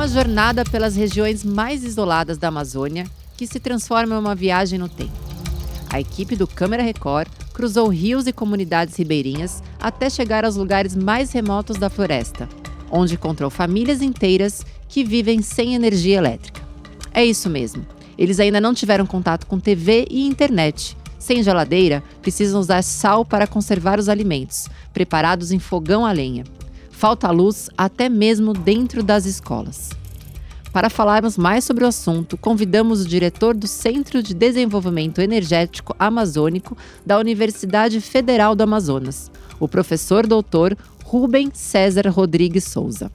Uma jornada pelas regiões mais isoladas da Amazônia que se transforma em uma viagem no tempo. A equipe do Câmara Record cruzou rios e comunidades ribeirinhas até chegar aos lugares mais remotos da floresta, onde encontrou famílias inteiras que vivem sem energia elétrica. É isso mesmo. Eles ainda não tiveram contato com TV e internet. Sem geladeira, precisam usar sal para conservar os alimentos, preparados em fogão a lenha. Falta luz até mesmo dentro das escolas. Para falarmos mais sobre o assunto, convidamos o diretor do Centro de Desenvolvimento Energético Amazônico da Universidade Federal do Amazonas, o professor doutor Rubem César Rodrigues Souza.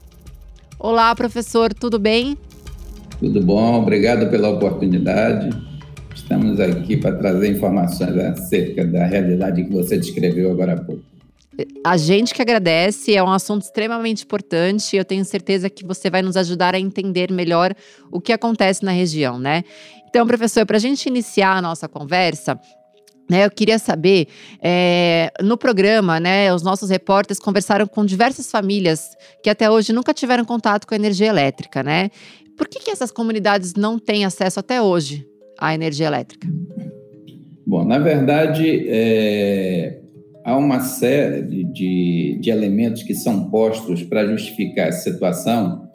Olá, professor, tudo bem? Tudo bom, obrigado pela oportunidade. Estamos aqui para trazer informações acerca da realidade que você descreveu agora há pouco. A gente que agradece, é um assunto extremamente importante e eu tenho certeza que você vai nos ajudar a entender melhor o que acontece na região, né? Então, professor, para a gente iniciar a nossa conversa, né, eu queria saber, é, no programa, né, os nossos repórteres conversaram com diversas famílias que até hoje nunca tiveram contato com a energia elétrica, né? Por que, que essas comunidades não têm acesso até hoje à energia elétrica? Bom, na verdade, é, há uma série de, de elementos que são postos para justificar essa situação,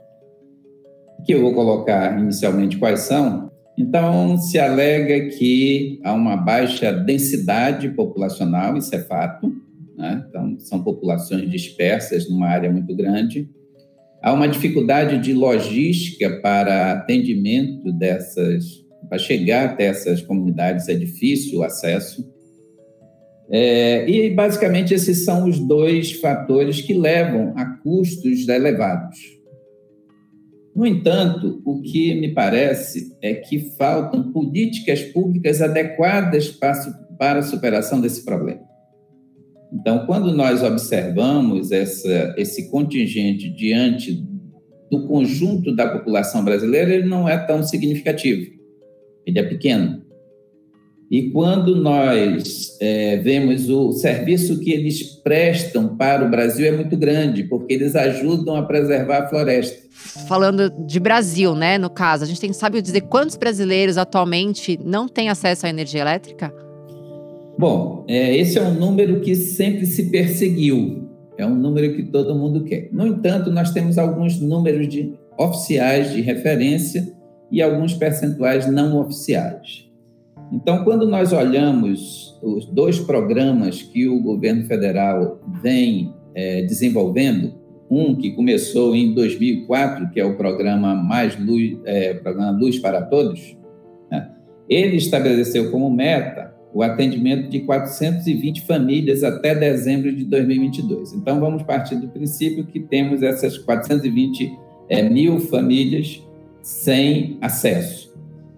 que eu vou colocar inicialmente quais são. Então, se alega que há uma baixa densidade populacional, isso é fato, né? então, são populações dispersas numa área muito grande Há uma dificuldade de logística para atendimento dessas, para chegar até essas comunidades é difícil o acesso. É, e basicamente esses são os dois fatores que levam a custos elevados. No entanto, o que me parece é que faltam políticas públicas adequadas para, a superação desse problema. Então, quando nós observamos essa, esse contingente diante do conjunto da população brasileira, ele não é tão significativo, ele é pequeno. E quando nós é, vemos o serviço que eles prestam para o Brasil é muito grande, porque eles ajudam a preservar a floresta. Falando de Brasil, né, no caso, a gente tem, sabe dizer quantos brasileiros atualmente não têm acesso à energia elétrica? Bom, é, esse é um número que sempre se perseguiu, é um número que todo mundo quer. No entanto, nós temos alguns números de, oficiais de referência e alguns percentuais não oficiais. Então, quando nós olhamos os dois programas que o governo federal vem é, desenvolvendo, um que começou em 2004, que é o programa Mais Luz, é, programa Luz para Todos, né? ele estabeleceu como meta o atendimento de 420 famílias até dezembro de 2022. Então, vamos partir do princípio que temos essas 420 é, mil famílias sem acesso.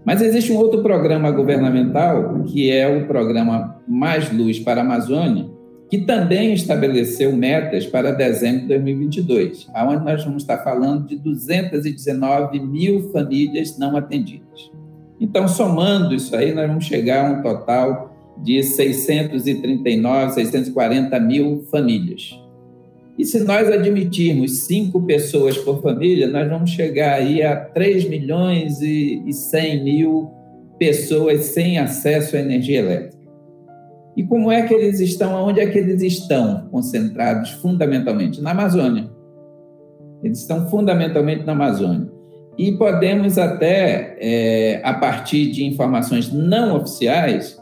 Mas existe um outro programa governamental, que é o programa Mais Luz para a Amazônia, que também estabeleceu metas para dezembro de 2022, aonde nós vamos estar falando de 219 mil famílias não atendidas. Então, somando isso aí, nós vamos chegar a um total de 639, 640 mil famílias. E se nós admitirmos cinco pessoas por família, nós vamos chegar aí a 3 milhões e 100 mil pessoas sem acesso à energia elétrica. E como é que eles estão? Onde é que eles estão concentrados fundamentalmente? Na Amazônia. Eles estão fundamentalmente na Amazônia. E podemos até, é, a partir de informações não oficiais,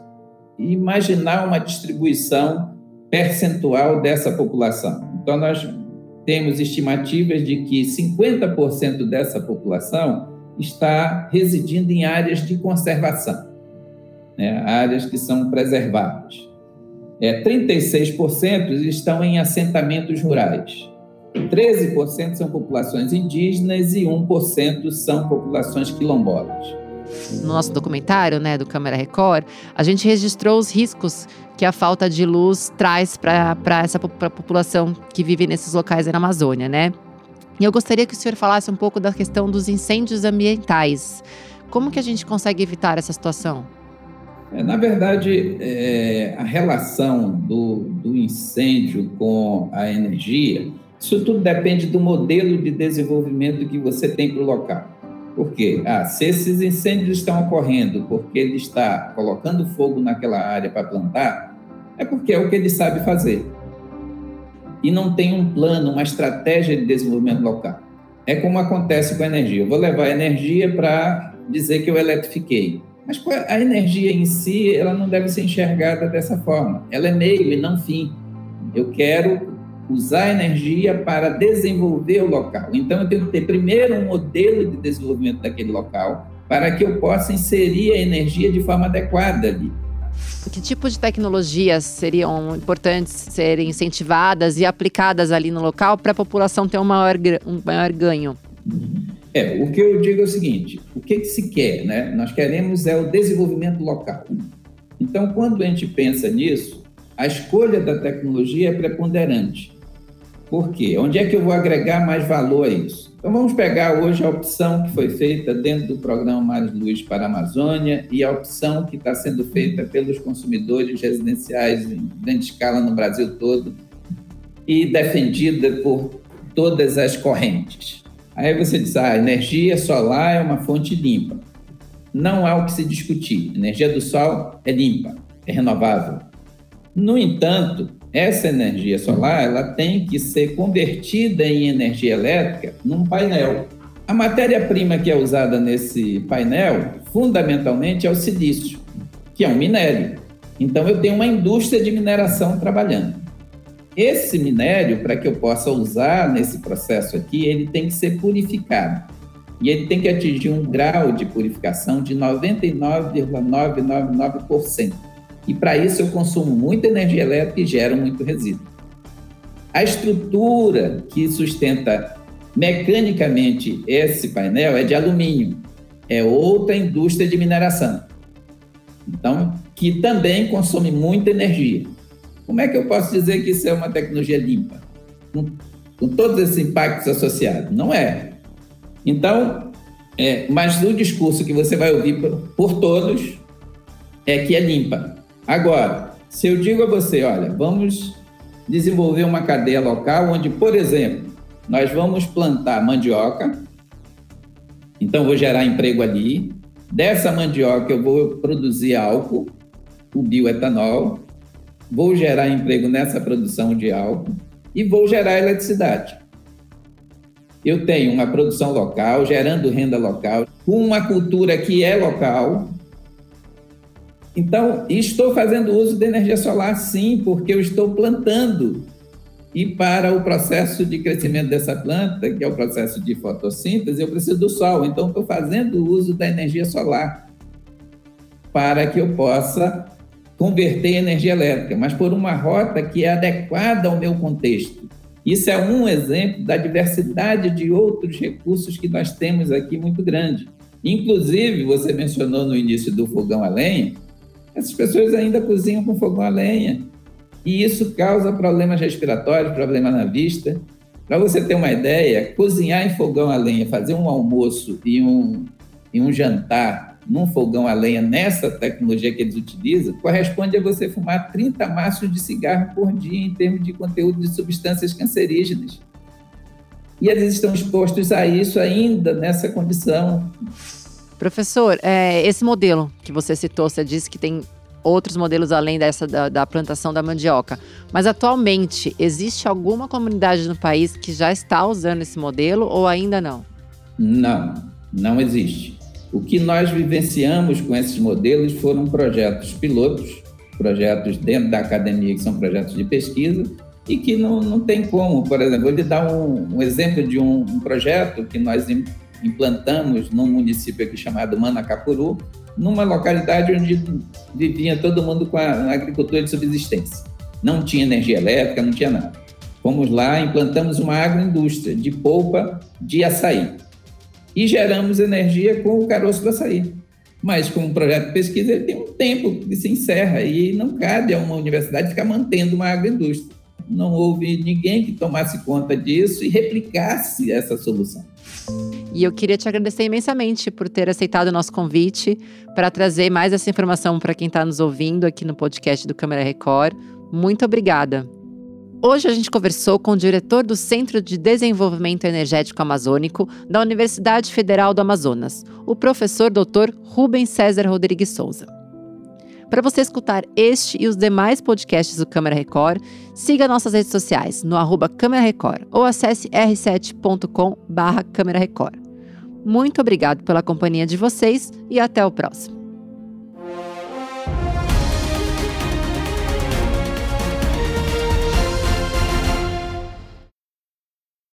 imaginar uma distribuição percentual dessa população. Então, nós temos estimativas de que 50% dessa população está residindo em áreas de conservação, né? áreas que são preservadas. É, 36% estão em assentamentos rurais. 13% são populações indígenas e 1% são populações quilombolas. No nosso documentário, né, do Câmara Record, a gente registrou os riscos que a falta de luz traz para essa pra população que vive nesses locais na Amazônia, né? E eu gostaria que o senhor falasse um pouco da questão dos incêndios ambientais. Como que a gente consegue evitar essa situação? É, na verdade, é, a relação do, do incêndio com a energia Isso tudo depende do modelo de desenvolvimento que você tem para o local. Por quê? Ah, se esses incêndios estão ocorrendo porque ele está colocando fogo naquela área para plantar, é porque é o que ele sabe fazer. E não tem um plano, uma estratégia de desenvolvimento local. É como acontece com a energia. Eu vou levar energia para dizer que eu eletrifiquei. Mas a energia em si, ela não deve ser enxergada dessa forma. Ela é meio e não fim. Eu quero usar a energia para desenvolver o local. Então, eu tenho que ter primeiro um modelo de desenvolvimento daquele local para que eu possa inserir a energia de forma adequada ali. Que tipo de tecnologias seriam importantes serem incentivadas e aplicadas ali no local para a população ter um maior, um maior ganho? É, o que eu digo é o seguinte: o que, que se quer, né? Nós queremos é o desenvolvimento local. Então, quando a gente pensa nisso, a escolha da tecnologia é preponderante. Por quê? Onde é que eu vou agregar mais valor a isso? Então, vamos pegar hoje a opção que foi feita dentro do programa Mares Luz para a Amazônia e a opção que está sendo feita pelos consumidores residenciais em grande escala no Brasil todo e defendida por todas as correntes. Aí você diz, ah, a energia solar é uma fonte limpa. Não há o que se discutir. A energia do sol é limpa, é renovável. No entanto, essa energia solar ela tem que ser convertida em energia elétrica num painel. A matéria-prima que é usada nesse painel, fundamentalmente, é o silício, que é um minério. Então, eu tenho uma indústria de mineração trabalhando. Esse minério, para que eu possa usar nesse processo aqui, ele tem que ser purificado. E ele tem que atingir um grau de purificação de 99,999%. E para isso eu consumo muita energia elétrica e gero muito resíduo. A estrutura que sustenta mecanicamente esse painel é de alumínio, é outra indústria de mineração. Então, que também consome muita energia. Como é que eu posso dizer que isso é uma tecnologia limpa? Com, com todos esses impactos associados? Não é. Então, é, mas o discurso que você vai ouvir por, por todos é que é limpa. Agora, se eu digo a você, olha, vamos desenvolver uma cadeia local onde, por exemplo, nós vamos plantar mandioca, então vou gerar emprego ali. Dessa mandioca eu vou produzir álcool, o bioetanol, vou gerar emprego nessa produção de álcool e vou gerar eletricidade. Eu tenho uma produção local, gerando renda local, com uma cultura que é local, então, estou fazendo uso de energia solar sim, porque eu estou plantando. E para o processo de crescimento dessa planta, que é o processo de fotossíntese, eu preciso do sol. Então, estou fazendo uso da energia solar para que eu possa converter energia elétrica, mas por uma rota que é adequada ao meu contexto. Isso é um exemplo da diversidade de outros recursos que nós temos aqui muito grande. Inclusive, você mencionou no início do fogão a lenha, essas pessoas ainda cozinham com fogão a lenha. E isso causa problemas respiratórios, problemas na vista. Para você ter uma ideia, cozinhar em fogão a lenha, fazer um almoço e um, e um jantar num fogão a lenha, nessa tecnologia que eles utilizam, corresponde a você fumar 30 maços de cigarro por dia em termos de conteúdo de substâncias cancerígenas. E eles estão expostos a isso ainda nessa condição. Professor, é, esse modelo que você citou, você disse que tem outros modelos além dessa da, da, plantação da mandioca. Mas atualmente, existe alguma comunidade no país que já está usando esse modelo ou ainda não? Não, não existe. O que nós vivenciamos com esses modelos foram projetos pilotos, projetos dentro da academia, que são projetos de pesquisa, e que não, não tem como. Por exemplo, vou lhe dar um, um exemplo de um, um projeto que nós implantamos num município aqui chamado Manacapuru, numa localidade onde vivia todo mundo com a agricultura de subsistência. Não tinha energia elétrica, não tinha nada. Fomos lá, implantamos uma agroindústria de polpa de açaí e geramos energia com o caroço do açaí. Mas, como projeto de pesquisa, ele tem um tempo que se encerra e não cabe a uma universidade ficar mantendo uma agroindústria. Não houve ninguém que tomasse conta disso e replicasse essa solução. E eu queria te agradecer imensamente por ter aceitado o nosso convite para trazer mais essa informação para quem está nos ouvindo aqui no podcast do Câmara Record. Muito obrigada. Hoje a gente conversou com o diretor do Centro de Desenvolvimento Energético Amazônico da Universidade Federal do Amazonas, o professor Dr. Rubens César Rodrigues Souza. Para você escutar este e os demais podcasts do Câmara Record, siga nossas redes sociais no arroba Câmara Record ou acesse r7.com barra Câmara Record. Muito obrigado pela companhia de vocês e até o próximo.